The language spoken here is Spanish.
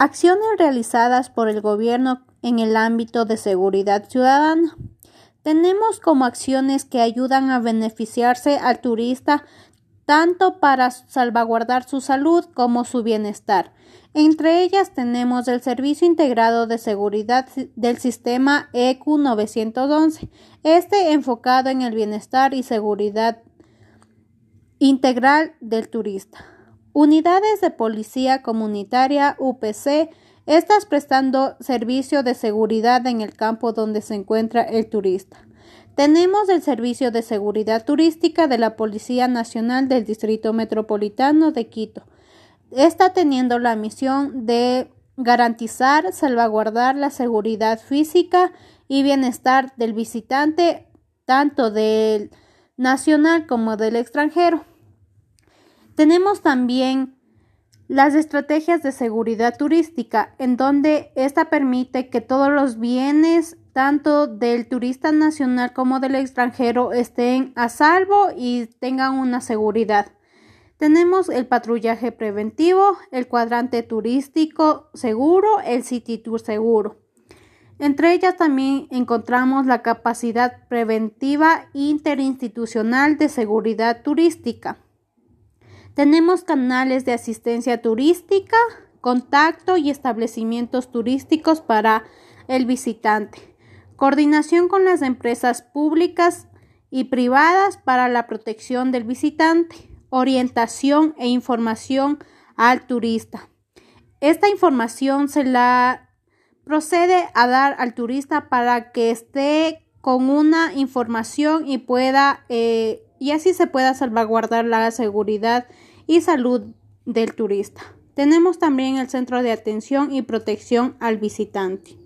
Acciones realizadas por el gobierno en el ámbito de seguridad ciudadana. Tenemos como acciones que ayudan a beneficiarse al turista tanto para salvaguardar su salud como su bienestar. Entre ellas tenemos el Servicio Integrado de Seguridad del Sistema EQ 911, este enfocado en el bienestar y seguridad integral del turista. Unidades de Policía Comunitaria UPC, estas prestando servicio de seguridad en el campo donde se encuentra el turista. Tenemos el Servicio de Seguridad Turística de la Policía Nacional del Distrito Metropolitano de Quito. Está teniendo la misión de garantizar, salvaguardar la seguridad física y bienestar del visitante, tanto del nacional como del extranjero. Tenemos también las estrategias de seguridad turística, en donde esta permite que todos los bienes, tanto del turista nacional como del extranjero, estén a salvo y tengan una seguridad. Tenemos el patrullaje preventivo, el cuadrante turístico seguro, el City Tour seguro. Entre ellas también encontramos la capacidad preventiva interinstitucional de seguridad turística. Tenemos canales de asistencia turística, contacto y establecimientos turísticos para el visitante. Coordinación con las empresas públicas y privadas para la protección del visitante. Orientación e información al turista. Esta información se la procede a dar al turista para que esté con una información y pueda eh, y así se pueda salvaguardar la seguridad y salud del turista. Tenemos también el centro de atención y protección al visitante.